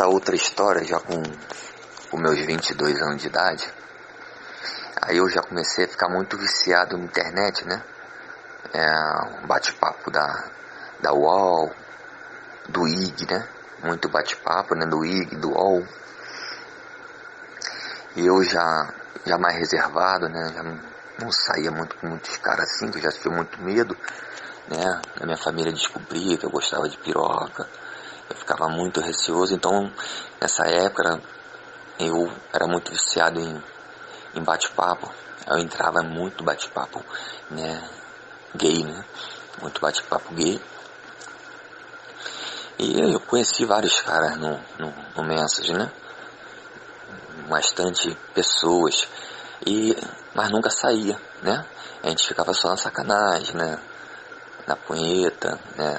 essa outra história, já com os meus 22 anos de idade, aí eu já comecei a ficar muito viciado na internet, né? É, bate-papo da, da UOL, do IG, né? Muito bate-papo, né? Do IG, do UOL. E eu já, já mais reservado, né? Já não saía muito com muitos caras assim, que eu já tive muito medo, né? A minha família descobria que eu gostava de piroca. Eu ficava muito receoso, então nessa época eu era muito viciado em, em bate-papo. Eu entrava muito bate-papo, né? Gay, né? Muito bate-papo gay. E eu conheci vários caras no, no, no Message, né? Bastante pessoas. E, mas nunca saía, né? A gente ficava só na sacanagem, né? Na punheta, né?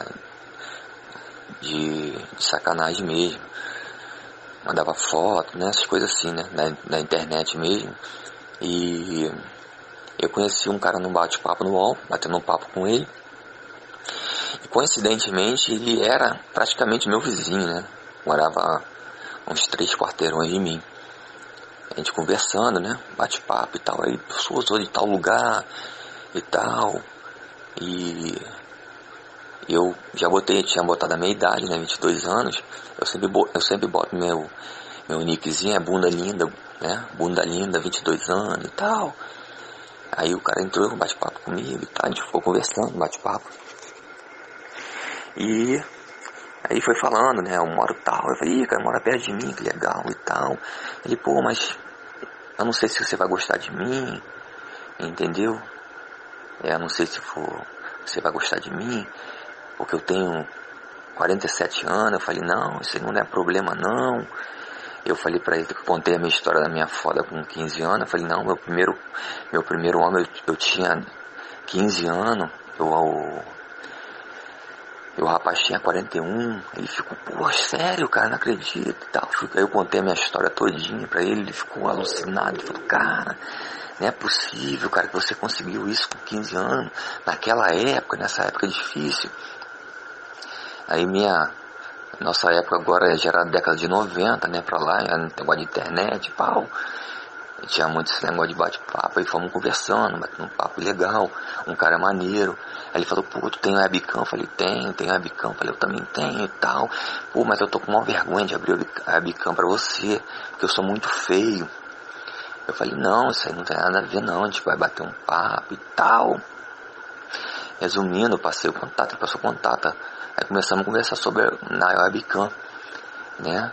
De, de sacanagem mesmo. Mandava foto, né? Essas coisas assim, né? Na, na internet mesmo. E eu conheci um cara num bate-papo no UOL, batendo um papo com ele. E coincidentemente ele era praticamente meu vizinho, né? Morava uns três quarteirões de mim. A gente conversando, né? Bate-papo e tal. Aí, sou de tal lugar e tal. E eu já botei, tinha botado a minha idade, né? 22 anos. Eu sempre, eu sempre boto meu, meu nickzinho, é bunda linda, né? Bunda linda, 22 anos e tal. Aí o cara entrou, bate-papo comigo e tal. A gente ficou conversando, bate-papo. E aí foi falando, né? Eu moro tal. Eu falei, Ih, cara, mora perto de mim, que legal e tal. Ele, pô, mas eu não sei se você vai gostar de mim, entendeu? É, eu não sei se for, você vai gostar de mim, porque eu tenho 47 anos. Eu falei, não, isso não é problema não. Eu falei para ele que contei a minha história da minha foda com 15 anos. Eu falei, não, meu primeiro, meu primeiro homem eu, eu tinha 15 anos. Eu, eu e o rapaz tinha 41, ele ficou, pô, sério, cara, não acredito e tal. Aí eu contei a minha história todinha pra ele, ele ficou alucinado, ele falou, cara, não é possível, cara, que você conseguiu isso com 15 anos, naquela época, nessa época difícil. Aí minha, nossa época agora já era década de 90, né, pra lá, negócio de internet, pau tinha muito esse negócio de bate-papo, aí fomos conversando, batendo um papo legal, um cara maneiro. Aí ele falou, pô, tu tem webcam? Eu falei, tenho, tenho webcam. Eu falei, eu também tenho e tal. Pô, mas eu tô com uma vergonha de abrir a webcam pra você, porque eu sou muito feio. Eu falei, não, isso aí não tem nada a ver não, a gente vai bater um papo e tal. Resumindo, eu passei o contato, ele passou o contato. Aí começamos a conversar sobre na webcam, né?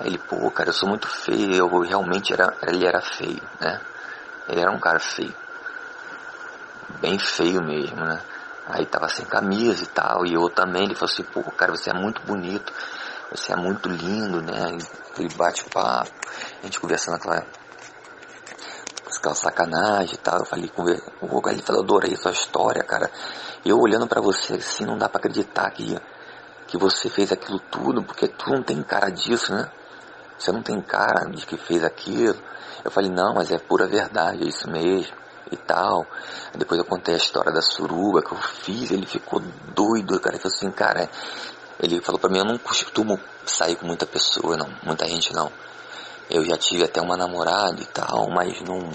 Aí ele, pô, cara, eu sou muito feio, eu realmente era, ele era feio, né? Ele era um cara feio. Bem feio mesmo, né? Aí tava sem camisa e tal, e eu também, ele falou assim, pô, cara, você é muito bonito, você é muito lindo, né? Ele bate papo, a gente conversando aquela, aquela sacanagem e tal, eu falei, conversa, ele falou, adorei sua história, cara. Eu olhando para você assim, não dá para acreditar que, que você fez aquilo tudo, porque tu não tem cara disso, né? Você não tem cara de que fez aquilo. Eu falei, não, mas é pura verdade, é isso mesmo e tal. Depois eu contei a história da suruba que eu fiz, ele ficou doido, cara. Ele falou assim, cara, ele falou pra mim, eu não costumo sair com muita pessoa, não, muita gente não. Eu já tive até uma namorada e tal, mas não.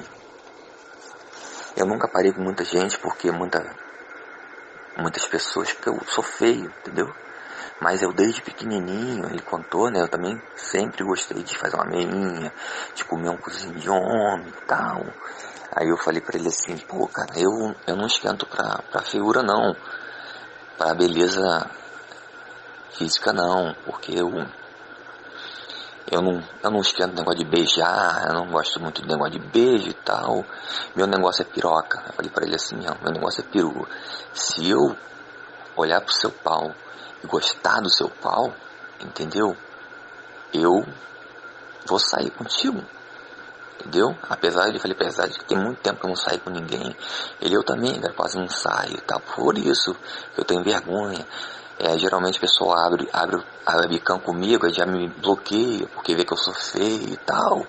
Eu nunca parei com muita gente porque muita, muitas pessoas, porque eu sou feio, entendeu? Mas eu desde pequenininho, ele contou, né? Eu também sempre gostei de fazer uma meinha, de comer um cozinho de homem e tal. Aí eu falei pra ele assim, pô, cara, eu, eu não esquento pra, pra figura não. Pra beleza física não, porque eu eu não, eu não esquento negócio de beijar, eu não gosto muito de negócio de beijo e tal. Meu negócio é piroca. Eu falei pra ele assim, meu negócio é peru. Se eu olhar pro seu pau gostar do seu pau, entendeu? Eu vou sair contigo. Entendeu? Apesar de, falei, apesar de que tem muito tempo que eu não saio com ninguém, ele eu também, cara, quase não saio, tá? Por isso eu tenho vergonha. É, geralmente a pessoa abre, abre a webcam comigo já me bloqueia, porque vê que eu sou feio e tal.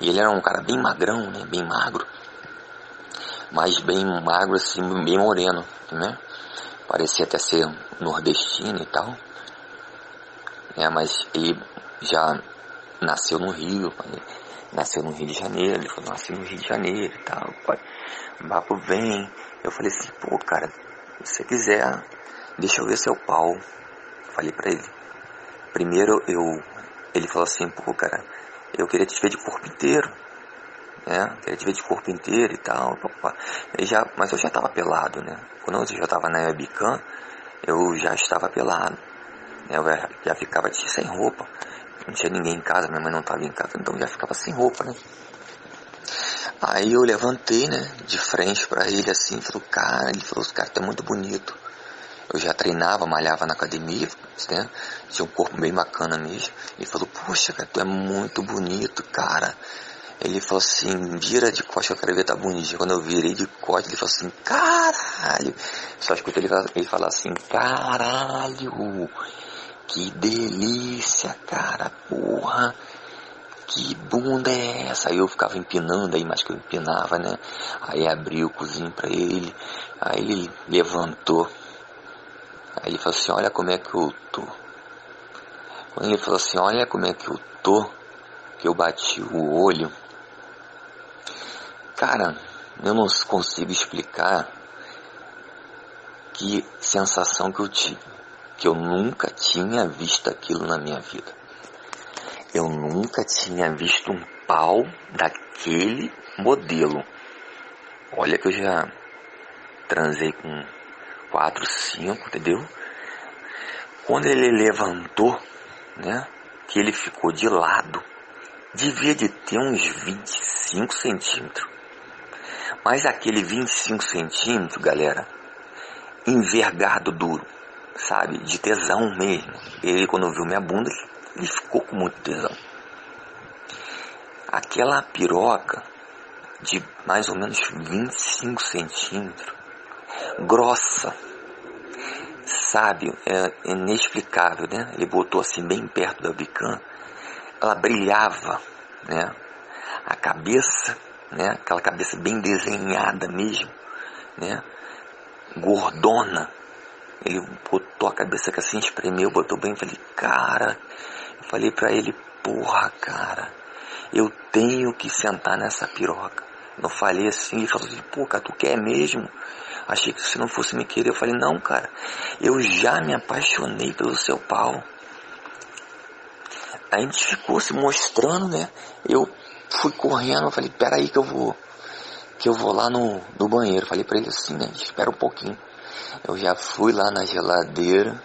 E ele era um cara bem magrão, né? Bem magro. Mas bem magro, assim, bem moreno, né? Parecia até ser nordestino e tal. né? Mas ele já nasceu no Rio, nasceu no Rio de Janeiro, ele falou, nasci no Rio de Janeiro e tal, o papo vem. Eu falei assim, pô, cara, se você quiser, deixa eu ver seu pau. Falei pra ele. Primeiro eu, ele falou assim, pô, cara, eu queria te ver de corpo inteiro. Né? Queria te ver de corpo inteiro e tal. Eu já, mas eu já tava pelado, né? Quando eu já tava na webcam, eu já estava pelado. Né? Eu já ficava sem roupa. Não tinha ninguém em casa, minha mãe não estava em casa, então já ficava sem roupa, né? Aí eu levantei, né, de frente para ele assim, falou, cara, ele falou, cara, tá muito bonito. Eu já treinava, malhava na academia, né? Tinha um corpo bem bacana mesmo. Ele falou, poxa, cara, tu é muito bonito, cara. Ele falou assim, vira de costas, eu quero ver tá bonito. Quando eu virei de costas, ele falou assim, caralho. Só escutei ele, ele falar assim, caralho. Que delícia, cara, porra. Que bunda é essa? Aí eu ficava empinando, aí mais que eu empinava, né? Aí abri o cozinho pra ele, aí ele levantou. Aí ele falou assim, olha como é que eu tô. Quando ele falou assim, olha como é que eu tô, que eu bati o olho. Cara, eu não consigo explicar que sensação que eu tive que eu nunca tinha visto aquilo na minha vida. Eu nunca tinha visto um pau daquele modelo. Olha que eu já transei com quatro, cinco, entendeu? Quando ele levantou, né, que ele ficou de lado, devia de ter uns 25 centímetros. Mas aquele 25 centímetros, galera, envergado duro sabe, de tesão mesmo. Ele, quando viu minha bunda, ele ficou com muito tesão. Aquela piroca de mais ou menos 25 centímetros, grossa, sabe, é inexplicável, né? Ele botou assim bem perto da bican, ela brilhava, né? A cabeça, né? Aquela cabeça bem desenhada mesmo, né? Gordona, ele botou a cabeça que assim, espremeu, botou bem. Falei, cara, eu falei pra ele, porra, cara, eu tenho que sentar nessa piroca. Não falei assim, ele falou assim, pô, cara, tu quer mesmo? Achei que se não fosse me querer, eu falei, não, cara, eu já me apaixonei pelo seu pau. A gente ficou se mostrando, né? Eu fui correndo, eu falei, peraí que eu vou, que eu vou lá no, no banheiro. Falei pra ele assim, né? Espera um pouquinho. Eu já fui lá na geladeira,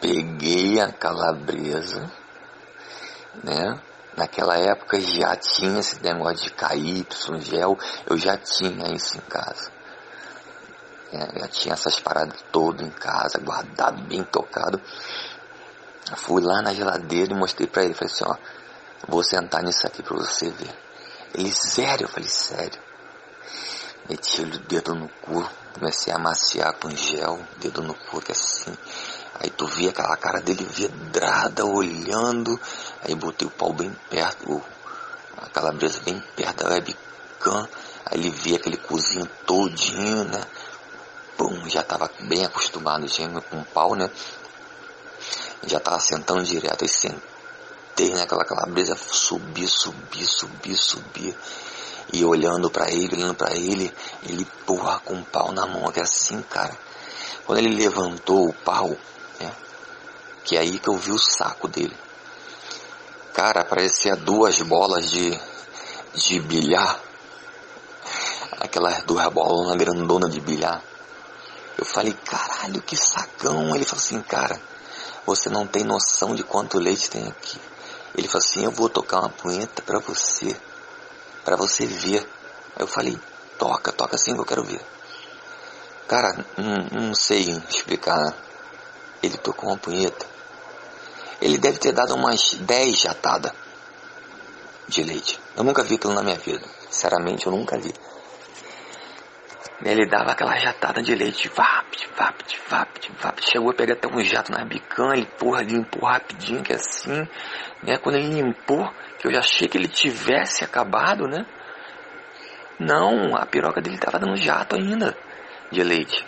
peguei a calabresa, né? Naquela época já tinha esse negócio de KY, gel, eu já tinha isso em casa. É, já tinha essas paradas todas em casa, guardado, bem tocado. Fui lá na geladeira e mostrei pra ele, falei assim, ó, vou sentar nisso aqui pra você ver. Ele, sério? Eu falei, sério. Meti o dedo no cu, comecei a amaciar com gel, dedo no cu, que assim. Aí tu via aquela cara dele vidrada, olhando. Aí botei o pau bem perto, a calabresa bem perto da webcam. Aí ele via aquele cozinho todinho, né? Pum, já tava bem acostumado já com pau, né? Já tava sentando direto. Aí sentei naquela calabresa, subi, subi, subi, subi e olhando para ele, olhando para ele, ele porra com o pau na mão, que é assim, cara. Quando ele levantou o pau, né, que é aí que eu vi o saco dele. Cara, parecia duas bolas de, de bilhar. Aquelas duas bolas grandona de bilhar. Eu falei, caralho, que sacão. Ele falou assim, cara, você não tem noção de quanto leite tem aqui. Ele falou assim, eu vou tocar uma punheta para você para você ver. Eu falei, toca, toca assim que eu quero ver. Cara, não, não sei explicar. Ele tocou uma punheta. Ele deve ter dado umas 10 jatadas de leite. Eu nunca vi aquilo na minha vida. Sinceramente, eu nunca vi. Ele dava aquela jatada de leite, vap, vap, vap, vap. Chegou a pegar até um jato na bicanha, ele porra, limpou rapidinho, que é assim, né? Quando ele limpou, que eu já achei que ele tivesse acabado, né? Não, a piroca dele tava dando jato ainda de leite.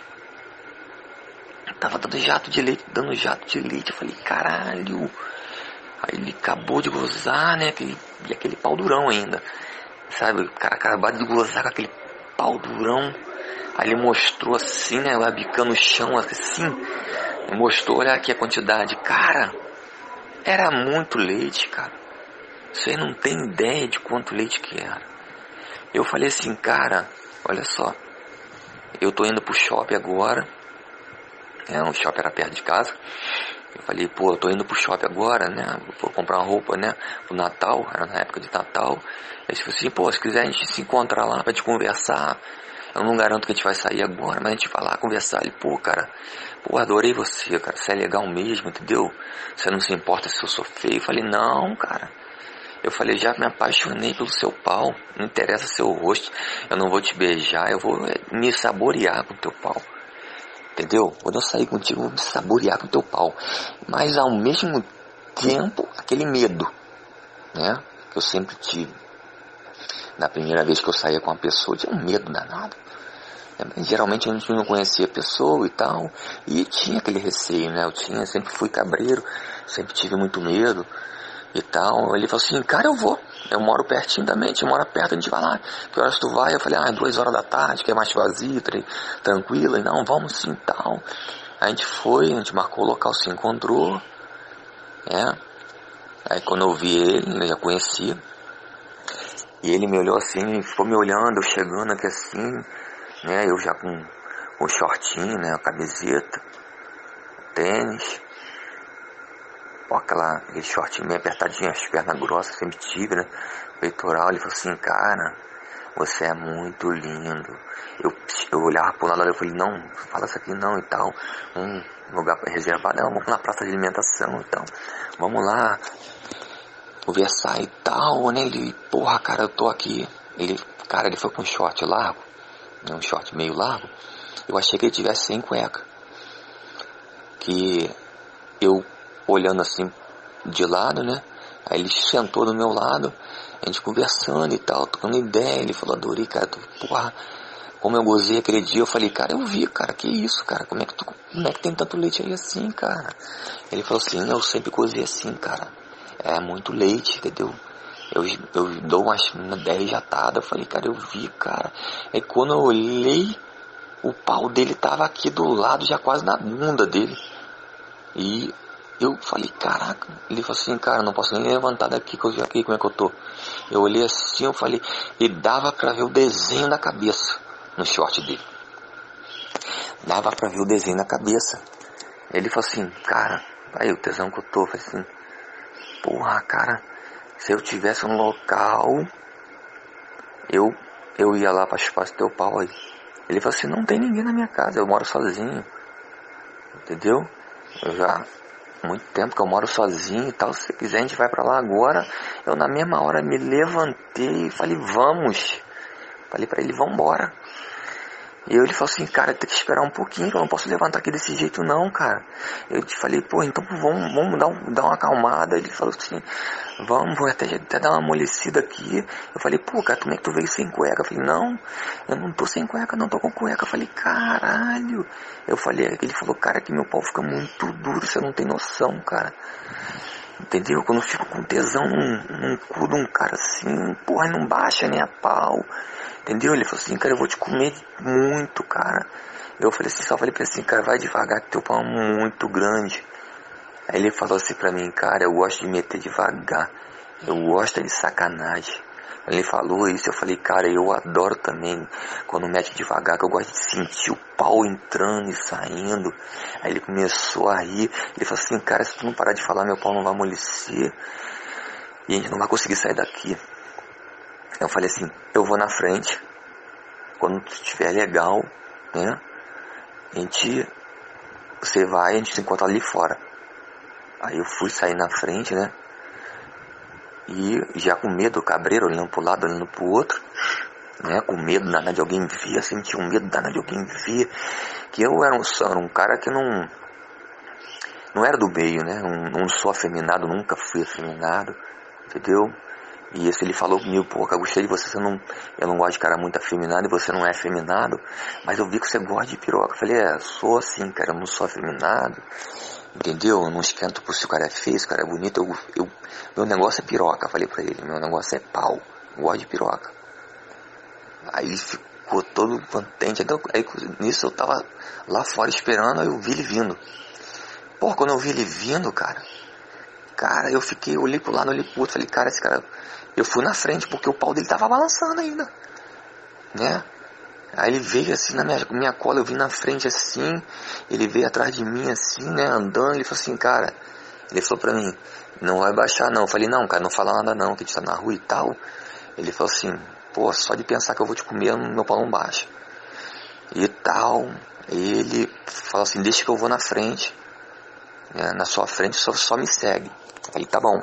tava dando jato de leite, dando jato de leite. Eu falei, caralho. Aí ele acabou de gozar, né? Aquele, e aquele pau durão ainda. Sabe, o cara acabou de gozar com aquele pau durão. Aí ele mostrou assim, né? Lá bicando o chão assim. Mostrou, olha aqui a quantidade. Cara, era muito leite, cara. Você não tem ideia de quanto leite que era. Eu falei assim, cara, olha só. Eu tô indo pro shopping agora. É, o shopping era perto de casa. Eu falei, pô, eu tô indo pro shopping agora, né? Vou comprar uma roupa, né? Pro Natal, era na época de Natal. Ele falou assim, pô, se quiser a gente se encontrar lá pra te conversar. Eu não garanto que a gente vai sair agora, mas a gente vai lá conversar. Ele, pô, cara, pô, adorei você, cara. Você é legal mesmo, entendeu? Você não se importa se eu sou feio. Eu falei, não, cara. Eu falei, já me apaixonei pelo seu pau. Não interessa seu rosto. Eu não vou te beijar. Eu vou eh, me saborear com teu pau. Entendeu? Quando eu sair contigo, eu vou me saborear com teu pau. Mas ao mesmo tempo, aquele medo, né? Que eu sempre tive. Na primeira vez que eu saía com uma pessoa, tinha um medo danado. É, geralmente a gente não conhecia a pessoa e tal. E tinha aquele receio, né? Eu tinha, sempre fui cabreiro, sempre tive muito medo e tal. Ele falou assim, cara, eu vou. Eu moro pertinho da mente, mora perto, a gente vai lá. Que horas tu vai? Eu falei, ah, duas horas da tarde, que é mais vazio, tranquilo. E não, vamos sim tal. A gente foi, a gente marcou o local, se encontrou. É. Aí quando eu vi ele, eu já conhecia. E ele me olhou assim, ficou me olhando, eu chegando aqui assim, né? Eu já com o shortinho, né? A camiseta, tênis com aquela, aquele short meio apertadinho, as pernas grossas, sempre tive, né? Peitoral, ele falou assim, cara, você é muito lindo. Eu, eu olhava pro lado e falei, não, fala isso aqui não e tal. Um lugar reservado, não, vamos na praça de alimentação e tal. Vamos lá conversar e tal, né? Ele, porra, cara, eu tô aqui. Ele, cara, ele foi com um short largo, né? um short meio largo. Eu achei que ele tivesse sem cueca. Que eu olhando assim de lado, né? Aí ele sentou do meu lado, a gente conversando e tal, tocando ideia. Ele falou, adorei, cara, tu, porra, como eu gozei aquele dia, eu falei, cara, eu vi, cara, que isso, cara, como é que tu, como é que tem tanto leite aí assim, cara? Ele falou assim, eu sempre gozei assim, cara, é muito leite, entendeu? Eu, eu dou umas 10 jatadas, eu falei, cara, eu vi, cara. Aí quando eu olhei, o pau dele tava aqui do lado, já quase na bunda dele. E eu falei, caraca. Ele falou assim, cara, não posso nem levantar daqui que eu já aqui como é que eu tô. Eu olhei assim, eu falei, e dava pra ver o desenho da cabeça no short dele. Dava pra ver o desenho na cabeça. Ele falou assim, cara, aí o tesão que eu tô, falei assim, porra, cara, se eu tivesse um local, eu, eu ia lá chupar esse teu pau aí. Ele falou assim, não tem ninguém na minha casa, eu moro sozinho. Entendeu? Eu já muito tempo que eu moro sozinho e tal. Se quiser, a gente vai para lá agora. Eu, na mesma hora, me levantei e falei, vamos. Falei para ele, vamos embora. E eu, ele falou assim, cara, tem que esperar um pouquinho, eu não posso levantar aqui desse jeito não, cara. Eu te falei, pô, então vamos, vamos dar, um, dar uma acalmada. Ele falou assim, vamos, vou até, até dar uma amolecida aqui. Eu falei, pô, cara, como é que tu veio sem cueca? Eu falei, não, eu não tô sem cueca, não tô com cueca. Eu falei, caralho. Eu falei, ele falou, cara, que meu pau fica muito duro, você não tem noção, cara. Entendeu? Quando eu fico com tesão num, num cu de um cara assim, porra, não baixa nem a pau. Entendeu? Ele falou assim, cara, eu vou te comer muito, cara. Eu falei assim, só falei pra ele assim, cara, vai devagar que teu pau é muito grande. Aí ele falou assim pra mim, cara, eu gosto de meter devagar. Eu gosto de sacanagem. Ele falou isso, eu falei, cara, eu adoro também quando mete devagar, que eu gosto de sentir o pau entrando e saindo. Aí ele começou a rir, ele falou assim, cara, se tu não parar de falar, meu pau não vai amolecer. E a gente não vai conseguir sair daqui. Eu falei assim, eu vou na frente, quando estiver legal, né? A gente, você vai, a gente se encontra ali fora. Aí eu fui sair na frente, né? E já com medo, cabreiro olhando pro lado, olhando pro outro, né? Com medo nada de alguém ver, sentia um medo nada de alguém ver. Que eu era um, era um cara que não, não era do meio, né? Não, não sou afeminado, nunca fui afeminado, entendeu? E isso ele falou comigo, pô, eu gostei de você, você não, eu não gosto de cara muito afeminado e você não é afeminado, mas eu vi que você gosta de piroca. Eu falei, é, sou assim, cara, eu não sou afeminado, entendeu? Eu não esquento por se o cara é feio, se o cara é bonito, eu, eu, meu negócio é piroca, falei pra ele, meu negócio é pau, gosto de piroca. Aí ficou todo contente, então, aí nisso eu tava lá fora esperando, aí eu vi ele vindo. Pô, quando eu vi ele vindo, cara, cara, eu fiquei, olhei pro lado, olhei pro outro, falei, cara, esse cara, eu fui na frente porque o pau dele tava balançando ainda, né? Aí ele veio assim na minha, minha cola, eu vim na frente assim, ele veio atrás de mim assim, né, andando, ele falou assim, cara, ele falou pra mim, não vai baixar não. Eu falei, não, cara, não fala nada não, que a gente tá na rua e tal. Ele falou assim, pô, só de pensar que eu vou te comer, meu pau não baixa. E tal, ele falou assim, deixa que eu vou na frente né, na sua frente, só, só me segue. Aí tá bom.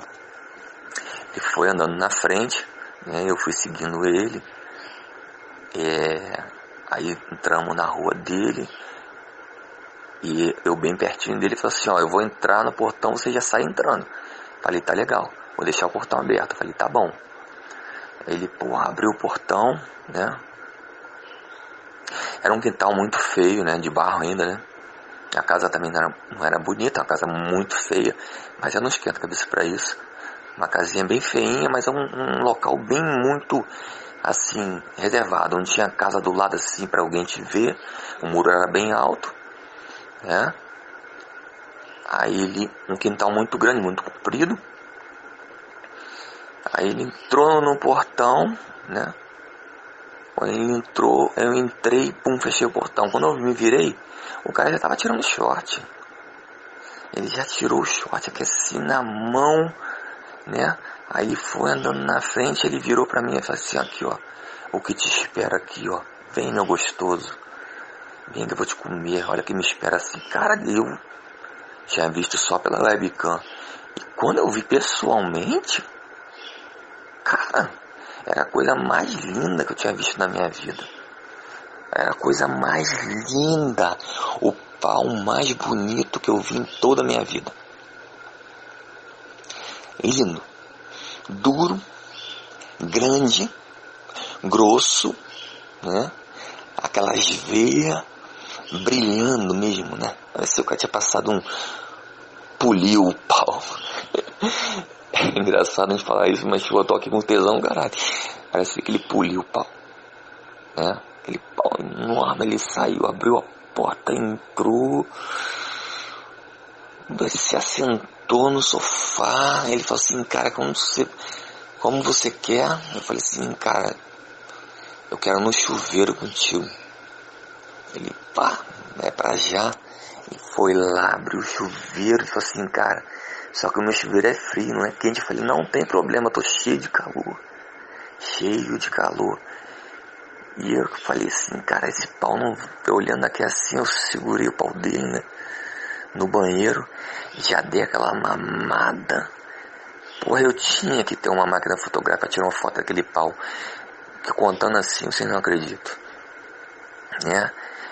Ele foi andando na frente, né, eu fui seguindo ele. É, aí entramos na rua dele. E eu bem pertinho dele falei assim, ó, eu vou entrar no portão, você já sai entrando. Falei, tá legal, vou deixar o portão aberto. Falei, tá bom. Ele, pô, abriu o portão, né? Era um quintal muito feio, né? De barro ainda, né? A casa também não era, não era bonita, uma casa muito feia, mas eu não esquento a cabeça para isso. Uma casinha bem feinha, mas é um, um, local bem muito assim reservado, onde tinha casa do lado assim para alguém te ver. O muro era bem alto, né? Aí ele, um quintal muito grande, muito comprido. Aí ele entrou no portão, né? Quando ele entrou, eu entrei, pum, fechei o portão. Quando eu me virei, o cara já tava tirando short. Ele já tirou o short aqui assim na mão, né? Aí foi andando na frente, ele virou para mim e falou assim, aqui ó, o que te espera aqui ó, vem meu gostoso, vem que eu vou te comer, olha que me espera assim, cara, eu tinha visto só pela webcam, e quando eu vi pessoalmente, cara, era a coisa mais linda que eu tinha visto na minha vida. Era a coisa mais linda, o pau mais bonito que eu vi em toda a minha vida. Lindo, duro, grande, grosso, né? Aquelas veias brilhando mesmo, né? Parece que cara tinha passado um. poliu o pau. É engraçado a gente falar isso, mas eu tô aqui com tesão, caralho. Parece que ele poliu o pau. Né? Aquele pau enorme, ele saiu, abriu a porta, entrou, se assentou no sofá, ele falou assim, cara, como você, como você quer? Eu falei assim, cara, eu quero no chuveiro contigo. Ele, pá, é pra já. E foi lá, abriu o chuveiro e falou assim, cara, só que o meu chuveiro é frio, não é quente. Eu falei, não tem problema, tô cheio de calor. Cheio de calor. E eu falei assim, cara, esse pau não. Eu olhando aqui assim, eu segurei o pau dele, né? No banheiro, já dei aquela mamada. Porra, eu tinha que ter uma máquina fotográfica tirar uma foto daquele pau. Que contando assim, vocês não acreditam. Né?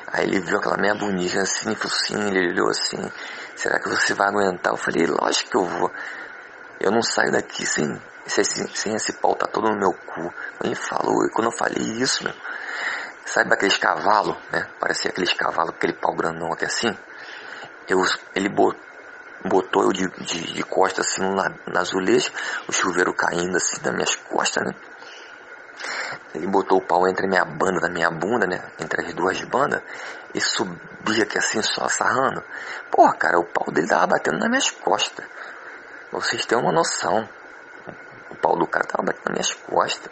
Aí ele viu aquela meia bonita assim, focinho, ele olhou assim, será que você vai aguentar? Eu falei, lógico que eu vou. Eu não saio daqui sem, sem, sem esse pau tá todo no meu cu. Ele falou, e quando eu falei isso, meu, Sabe aqueles cavalos, né? Parecia aqueles cavalos, aquele pau grandão aqui assim. Eu, ele botou eu de, de, de costas assim na, na azulejo, o chuveiro caindo assim nas minhas costas, né? Ele botou o pau entre minha banda da minha bunda, né? Entre as duas bandas. E subia aqui assim, só sarrando. Porra, cara, o pau dele tava batendo nas minhas costas. Vocês têm uma noção. O pau do cara tava batendo nas minhas costas.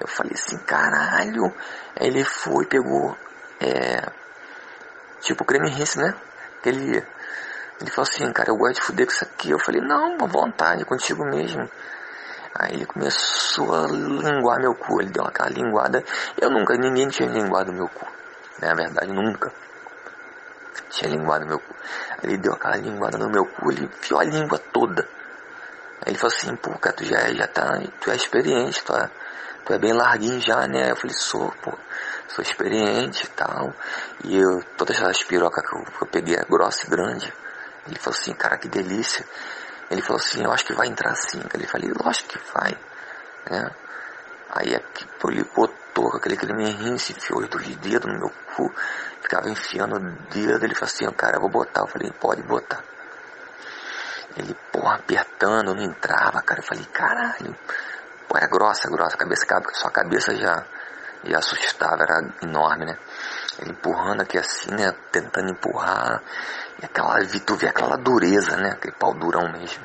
Eu falei assim, caralho. Aí ele foi, pegou, é, tipo creme rinse, né? Ele, ele falou assim, cara, eu gosto de fuder com isso aqui. Eu falei, não, à vontade, contigo mesmo. Aí ele começou a linguar meu cu, ele deu aquela linguada. Eu nunca, ninguém tinha linguado meu cu. Né? Na verdade, nunca tinha linguado meu cu. Ele deu aquela linguada no meu cu, ele enfiou a língua toda. Aí ele falou assim, pô, cara, tu já, já tá, tu é experiente, tu é, tu é bem larguinho já, né? Eu falei, sou, pô, sou experiente e tal. E eu, todas as pirocas que eu, eu peguei é grossa e grande. Ele falou assim, cara, que delícia. Ele falou assim, eu acho que vai entrar sim. Ele falei, lógico que vai. né? Aí ele botou aquele creminho, se enfiou os dois dedos no meu cu, ficava enfiando o dedo, ele falou assim, cara, eu vou botar. Eu falei, pode botar. Ele, porra, apertando, não entrava, cara. Eu falei, caralho. Pô, era grossa, grossa, a cabeça, sua cabeça já, já assustava, era enorme, né? Ele empurrando aqui assim, né? Tentando empurrar. E aquela, tu vê aquela dureza, né? Aquele pau durão mesmo.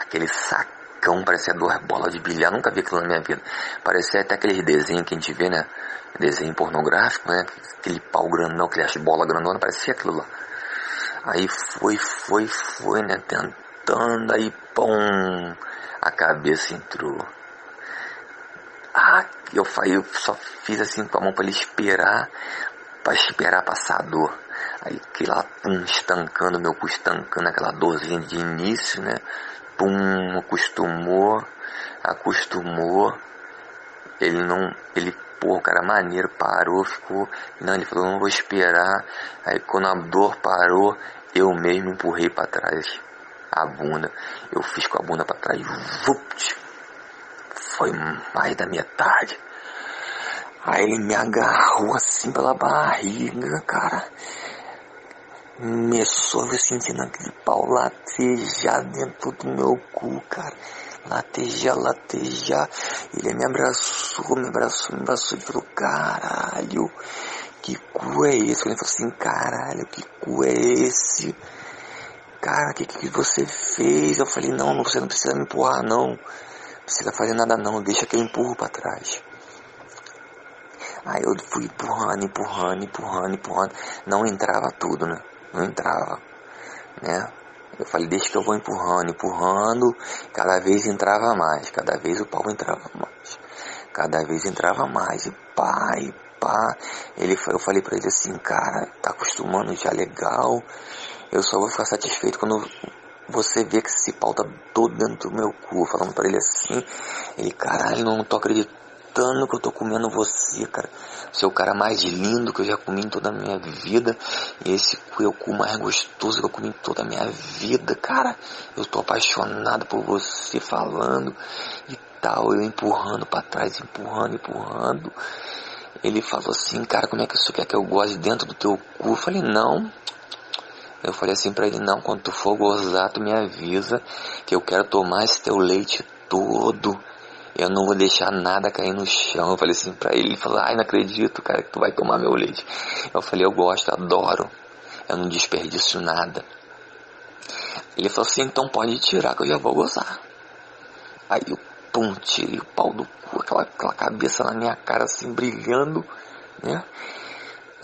Aquele sacão, parecia duas bolas de bilhar. Nunca vi aquilo na minha vida. Parecia até aquele desenho que a gente vê, né? Desenho pornográfico, né? Aquele pau grandão, aquele bola grandona, parecia aquilo lá. Aí foi, foi, foi, né? Tentando, aí, pum, a cabeça entrou. Ah, eu, eu só fiz assim com a mão para ele esperar, para esperar passar a dor. Aí que lá, pum, estancando, meu cu estancando, aquela dorzinha de início, né? Pum, acostumou, acostumou. Ele não, ele, pô, o cara maneiro, parou, ficou, não, ele falou, não vou esperar. Aí quando a dor parou, eu mesmo empurrei para trás a bunda. Eu fiz com a bunda para trás, vupt, foi mais da metade. Aí ele me agarrou assim pela barriga, cara. Começou a sentindo aquele pau latejar dentro do meu cu, cara. Latejar, latejar. Ele me abraçou, me abraçou, me abraçou e falou, caralho, que cu é esse? Ele falou assim, caralho, que cu é esse? Cara, o que, que você fez? Eu falei, não, você não precisa me empurrar, não precisa fazer nada não, deixa que eu empurro para trás. Aí eu fui empurrando, empurrando, empurrando, empurrando. Não entrava tudo, né? Não entrava, né? Eu falei, deixa que eu vou empurrando, empurrando. Cada vez entrava mais, cada vez o pau entrava mais. Cada vez entrava mais. E pá, e pá. Ele, eu falei pra ele assim, cara, tá acostumando já legal. Eu só vou ficar satisfeito quando você vê que esse pau tá todo dentro do meu cu, falando para ele assim, ele, caralho, não tô acreditando que eu tô comendo você, cara. Você é o cara mais lindo que eu já comi em toda a minha vida. E esse cu é o cu mais gostoso que eu comi em toda a minha vida, cara. Eu tô apaixonado por você falando e tal, eu empurrando para trás, empurrando, empurrando. Ele falou assim, cara, como é que isso quer que eu goste dentro do teu cu? Eu falei, não, eu falei assim para ele, não, quando tu for gozar, tu me avisa que eu quero tomar esse teu leite todo. Eu não vou deixar nada cair no chão. Eu falei assim pra ele, ele falou, ai, não acredito, cara, que tu vai tomar meu leite. Eu falei, eu gosto, adoro. Eu não desperdiço nada. Ele falou assim, então pode tirar que eu já vou gozar. Aí eu, pum, tirei o pau do cu, aquela, aquela cabeça na minha cara assim, brilhando, né?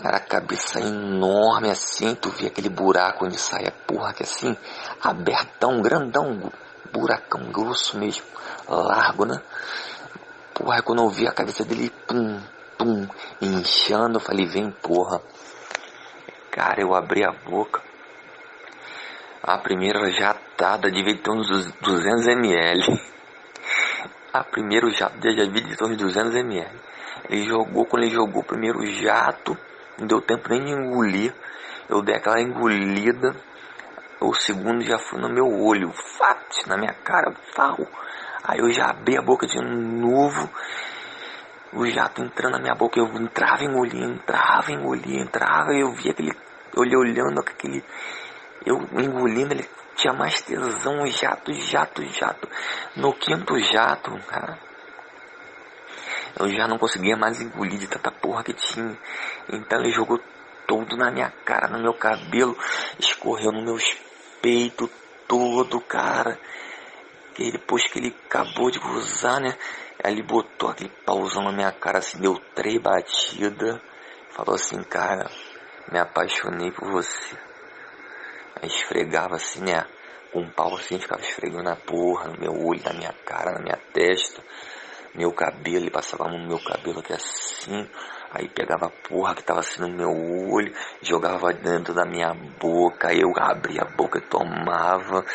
Era a cabeça enorme assim, tu via aquele buraco onde sai a porra que assim, abertão, grandão, buracão grosso mesmo, largo, né? Porra, quando eu vi a cabeça dele, pum, pum, inchando, eu falei, vem porra. Cara, eu abri a boca. A primeira jatada devia ter uns 200 ml. A primeira jato já devia ter uns 200 ml. Ele jogou, quando ele jogou o primeiro jato, não deu tempo nem de engolir. Eu dei aquela engolida. O segundo já foi no meu olho, fat, na minha cara, fau. Aí eu já abri a boca de novo. O jato entrando na minha boca, eu entrava, engolia, entrava, engolia, entrava. Eu via aquele, eu olhando aquele, eu engolindo, ele tinha mais tesão, jato, jato, jato. No quinto jato, cara, eu já não conseguia mais engolir de tanta porra que tinha. Então ele jogou todo na minha cara, no meu cabelo, escorreu no meus peitos todo, cara. E depois que ele acabou de usar, né? Ele botou aquele pauzão na minha cara, assim, deu três batidas. Falou assim, cara, me apaixonei por você. Aí esfregava assim, né? Com um pau assim, ficava esfregando a porra no meu olho, na minha cara, na minha testa meu cabelo, ele passava no meu cabelo aqui assim, aí pegava a porra que tava assim no meu olho, jogava dentro da minha boca, aí eu abria a boca e tomava,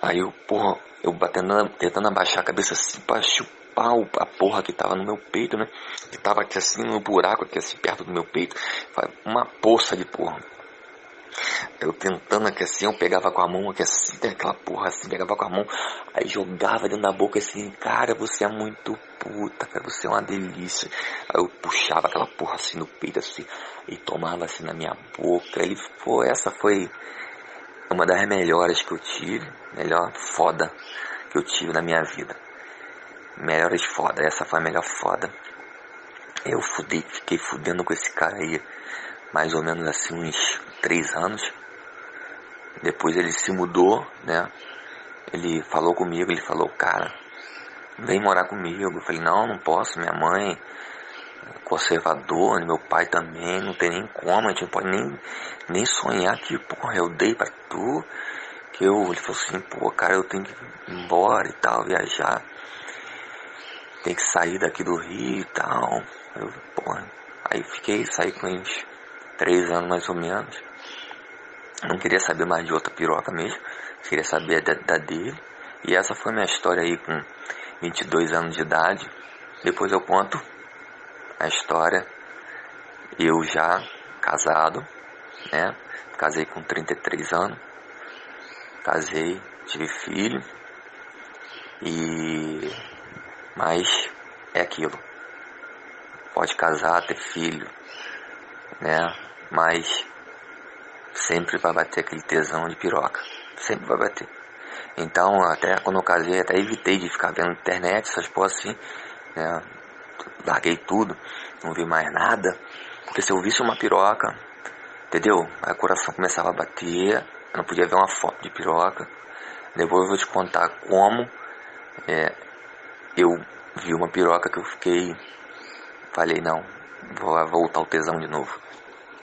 aí eu, porra, eu batendo, tentando abaixar a cabeça assim pra chupar a porra que tava no meu peito, né, que tava aqui assim no buraco aqui assim perto do meu peito, uma poça de porra. Eu tentando assim, eu pegava com a mão assim, aquela porra assim, pegava com a mão, aí jogava dentro da boca assim, cara, você é muito puta, cara, você é uma delícia. Aí eu puxava aquela porra assim no peito assim, e tomava assim na minha boca. Ele, pô, essa foi uma das melhores que eu tive, melhor foda que eu tive na minha vida. Melhores foda, essa foi a melhor foda. Eu fudei, fiquei fudendo com esse cara aí mais ou menos assim uns três anos. Depois ele se mudou, né? Ele falou comigo, ele falou, cara, vem morar comigo. Eu falei, não, não posso, minha mãe conservador, meu pai também, não tem nem como, a gente não pode nem, nem sonhar que, porra, eu dei pra tu, que eu, ele falou assim, pô, cara, eu tenho que ir embora e tal, viajar, tem que sair daqui do Rio e tal, eu, porra, aí fiquei, saí com eles três anos mais ou menos, não queria saber mais de outra piroca mesmo, queria saber da, da dele. E essa foi minha história aí com 22 anos de idade. Depois eu conto a história. Eu já casado, né? Casei com 33 anos. Casei, tive filho. E mas é aquilo. Pode casar, ter filho, né? Mas sempre vai bater aquele tesão de piroca. Sempre vai bater. Então, até quando eu casei, até evitei de ficar vendo internet, essas coisas assim, né? Larguei tudo, não vi mais nada. Porque se eu visse uma piroca, entendeu? Aí o coração começava a bater, eu não podia ver uma foto de piroca. Depois eu vou te contar como é, eu vi uma piroca que eu fiquei. Falei, não, vou voltar o tesão de novo.